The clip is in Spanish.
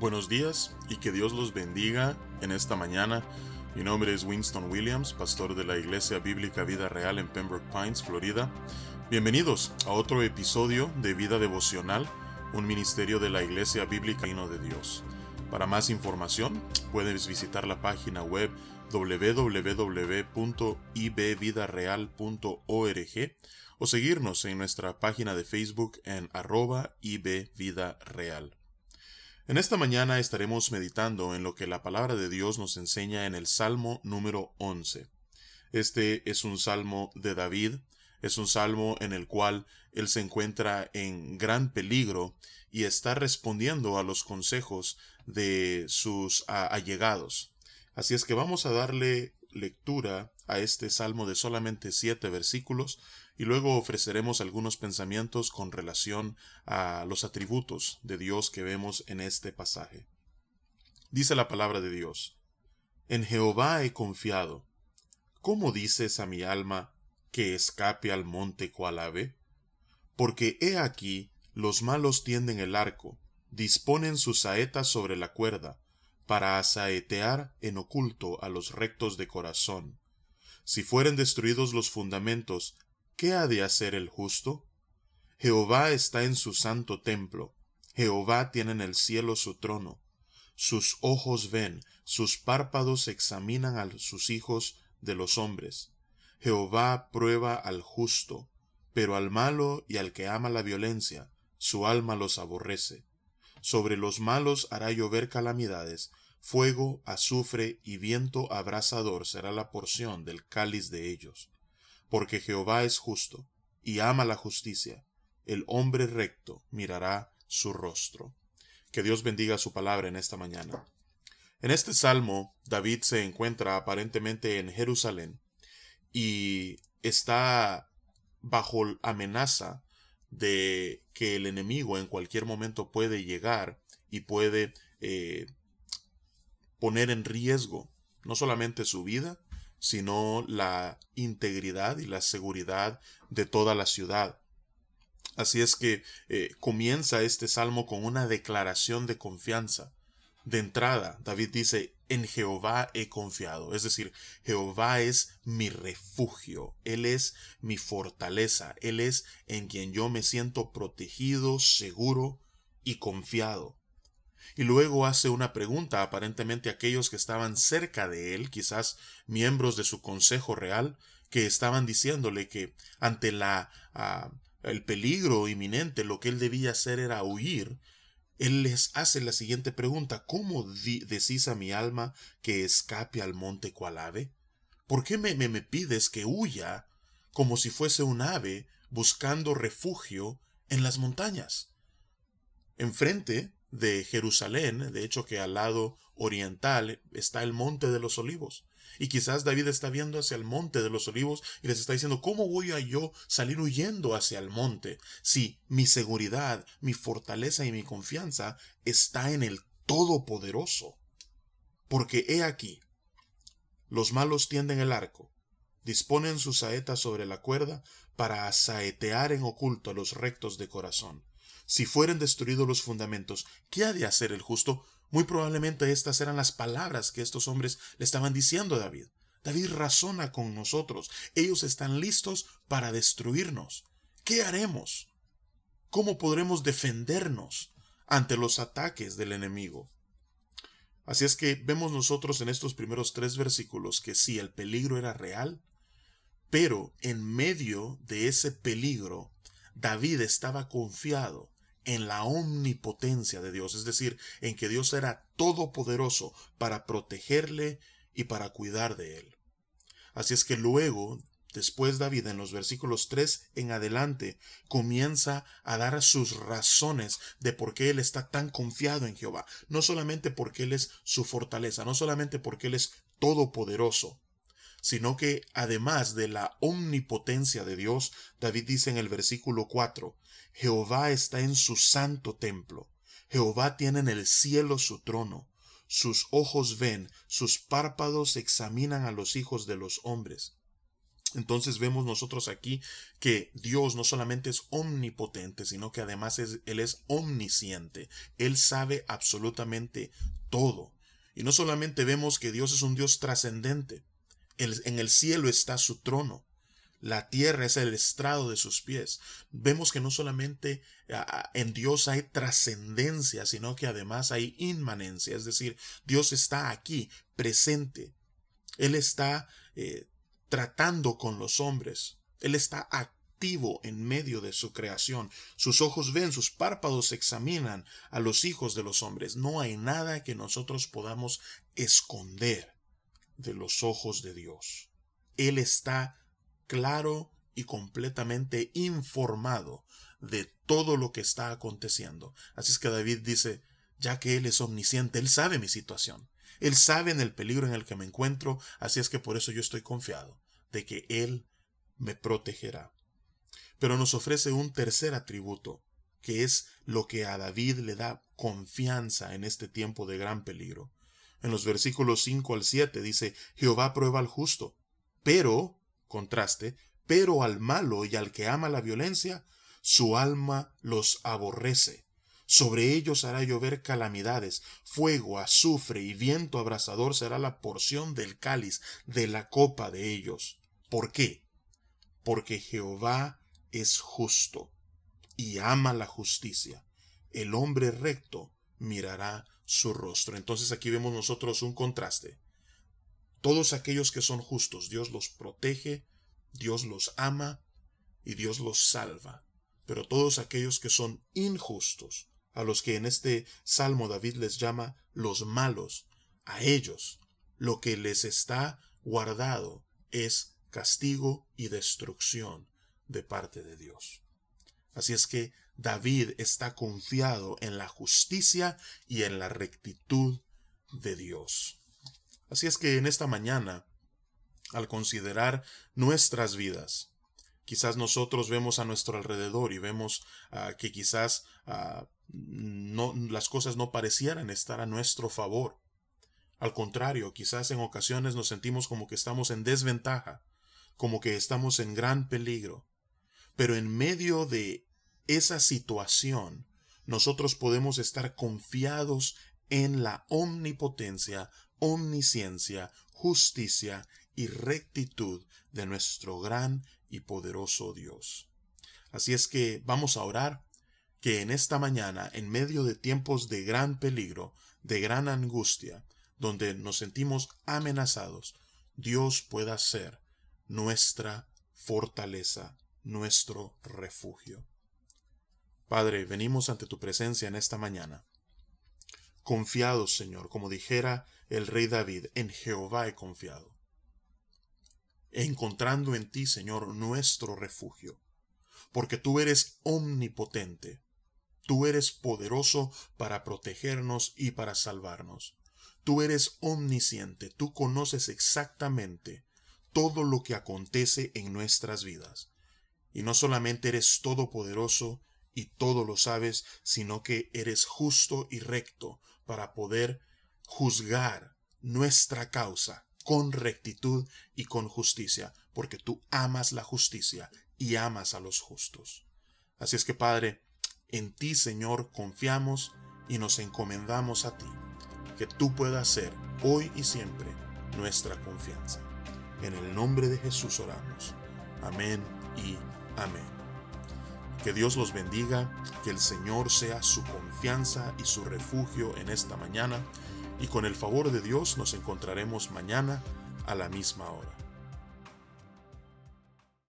Buenos días y que Dios los bendiga en esta mañana. Mi nombre es Winston Williams, pastor de la Iglesia Bíblica Vida Real en Pembroke Pines, Florida. Bienvenidos a otro episodio de Vida Devocional, un ministerio de la Iglesia Bíblica Reino de Dios. Para más información, puedes visitar la página web www.ibvidareal.org o seguirnos en nuestra página de Facebook en arroba ibvidareal. En esta mañana estaremos meditando en lo que la palabra de Dios nos enseña en el Salmo número 11. Este es un salmo de David, es un salmo en el cual él se encuentra en gran peligro y está respondiendo a los consejos de sus allegados. Así es que vamos a darle lectura a este salmo de solamente siete versículos y luego ofreceremos algunos pensamientos con relación a los atributos de Dios que vemos en este pasaje. Dice la palabra de Dios, En Jehová he confiado. ¿Cómo dices a mi alma que escape al monte cual ave? Porque he aquí los malos tienden el arco, disponen sus saetas sobre la cuerda, para asaetear en oculto a los rectos de corazón. Si fueren destruidos los fundamentos, ¿qué ha de hacer el justo? Jehová está en su santo templo, Jehová tiene en el cielo su trono. Sus ojos ven, sus párpados examinan a sus hijos de los hombres. Jehová prueba al justo, pero al malo y al que ama la violencia, su alma los aborrece. Sobre los malos hará llover calamidades, fuego, azufre y viento abrasador será la porción del cáliz de ellos porque Jehová es justo, y ama la justicia. El hombre recto mirará su rostro. Que Dios bendiga su palabra en esta mañana. En este salmo, David se encuentra aparentemente en Jerusalén y está bajo amenaza de que el enemigo en cualquier momento puede llegar y puede eh, poner en riesgo no solamente su vida, sino la integridad y la seguridad de toda la ciudad. Así es que eh, comienza este salmo con una declaración de confianza. De entrada, David dice, en Jehová he confiado, es decir, Jehová es mi refugio, Él es mi fortaleza, Él es en quien yo me siento protegido, seguro y confiado y luego hace una pregunta aparentemente a aquellos que estaban cerca de él, quizás miembros de su consejo real, que estaban diciéndole que ante la ah, el peligro inminente lo que él debía hacer era huir. Él les hace la siguiente pregunta ¿Cómo decís a mi alma que escape al monte cual ave? ¿Por qué me, me, me pides que huya como si fuese un ave buscando refugio en las montañas? Enfrente de Jerusalén, de hecho que al lado oriental está el monte de los olivos. Y quizás David está viendo hacia el monte de los olivos y les está diciendo, ¿cómo voy a yo salir huyendo hacia el monte si mi seguridad, mi fortaleza y mi confianza está en el Todopoderoso? Porque he aquí, los malos tienden el arco, disponen sus saetas sobre la cuerda para asaetear en oculto a los rectos de corazón. Si fueren destruidos los fundamentos, ¿qué ha de hacer el justo? Muy probablemente estas eran las palabras que estos hombres le estaban diciendo a David. David razona con nosotros. Ellos están listos para destruirnos. ¿Qué haremos? ¿Cómo podremos defendernos ante los ataques del enemigo? Así es que vemos nosotros en estos primeros tres versículos que sí, el peligro era real, pero en medio de ese peligro, David estaba confiado en la omnipotencia de Dios, es decir, en que Dios era todopoderoso para protegerle y para cuidar de él. Así es que luego, después David en los versículos 3 en adelante, comienza a dar sus razones de por qué él está tan confiado en Jehová, no solamente porque él es su fortaleza, no solamente porque él es todopoderoso, sino que además de la omnipotencia de Dios, David dice en el versículo 4, Jehová está en su santo templo, Jehová tiene en el cielo su trono, sus ojos ven, sus párpados examinan a los hijos de los hombres. Entonces vemos nosotros aquí que Dios no solamente es omnipotente, sino que además es, Él es omnisciente. Él sabe absolutamente todo. Y no solamente vemos que Dios es un Dios trascendente, en el cielo está su trono, la tierra es el estrado de sus pies. Vemos que no solamente en Dios hay trascendencia, sino que además hay inmanencia, es decir, Dios está aquí, presente. Él está eh, tratando con los hombres. Él está activo en medio de su creación. Sus ojos ven, sus párpados examinan a los hijos de los hombres. No hay nada que nosotros podamos esconder de los ojos de Dios. Él está claro y completamente informado de todo lo que está aconteciendo. Así es que David dice, ya que Él es omnisciente, Él sabe mi situación. Él sabe en el peligro en el que me encuentro, así es que por eso yo estoy confiado de que Él me protegerá. Pero nos ofrece un tercer atributo, que es lo que a David le da confianza en este tiempo de gran peligro. En los versículos 5 al 7 dice, Jehová prueba al justo, pero, contraste, pero al malo y al que ama la violencia, su alma los aborrece. Sobre ellos hará llover calamidades, fuego, azufre y viento abrasador será la porción del cáliz, de la copa de ellos. ¿Por qué? Porque Jehová es justo y ama la justicia. El hombre recto mirará su rostro. Entonces aquí vemos nosotros un contraste. Todos aquellos que son justos, Dios los protege, Dios los ama y Dios los salva. Pero todos aquellos que son injustos, a los que en este salmo David les llama los malos, a ellos lo que les está guardado es castigo y destrucción de parte de Dios. Así es que David está confiado en la justicia y en la rectitud de Dios. Así es que en esta mañana, al considerar nuestras vidas, quizás nosotros vemos a nuestro alrededor y vemos ah, que quizás ah, las cosas no parecieran estar a nuestro favor. Al contrario, quizás en ocasiones nos sentimos como que estamos en desventaja, como que estamos en gran peligro. Pero en medio de esa situación, nosotros podemos estar confiados en la omnipotencia, omnisciencia, justicia y rectitud de nuestro gran y poderoso Dios. Así es que vamos a orar que en esta mañana, en medio de tiempos de gran peligro, de gran angustia, donde nos sentimos amenazados, Dios pueda ser nuestra fortaleza, nuestro refugio. Padre, venimos ante tu presencia en esta mañana. Confiados, Señor, como dijera el rey David, en Jehová he confiado. Encontrando en ti, Señor, nuestro refugio, porque tú eres omnipotente, Tú eres poderoso para protegernos y para salvarnos. Tú eres omnisciente, tú conoces exactamente todo lo que acontece en nuestras vidas. Y no solamente eres todopoderoso y todo lo sabes, sino que eres justo y recto para poder juzgar nuestra causa con rectitud y con justicia, porque tú amas la justicia y amas a los justos. Así es que, Padre, en ti, Señor, confiamos y nos encomendamos a ti. Que tú puedas ser hoy y siempre nuestra confianza. En el nombre de Jesús oramos. Amén y amén. Que Dios los bendiga, que el Señor sea su confianza y su refugio en esta mañana, y con el favor de Dios nos encontraremos mañana a la misma hora.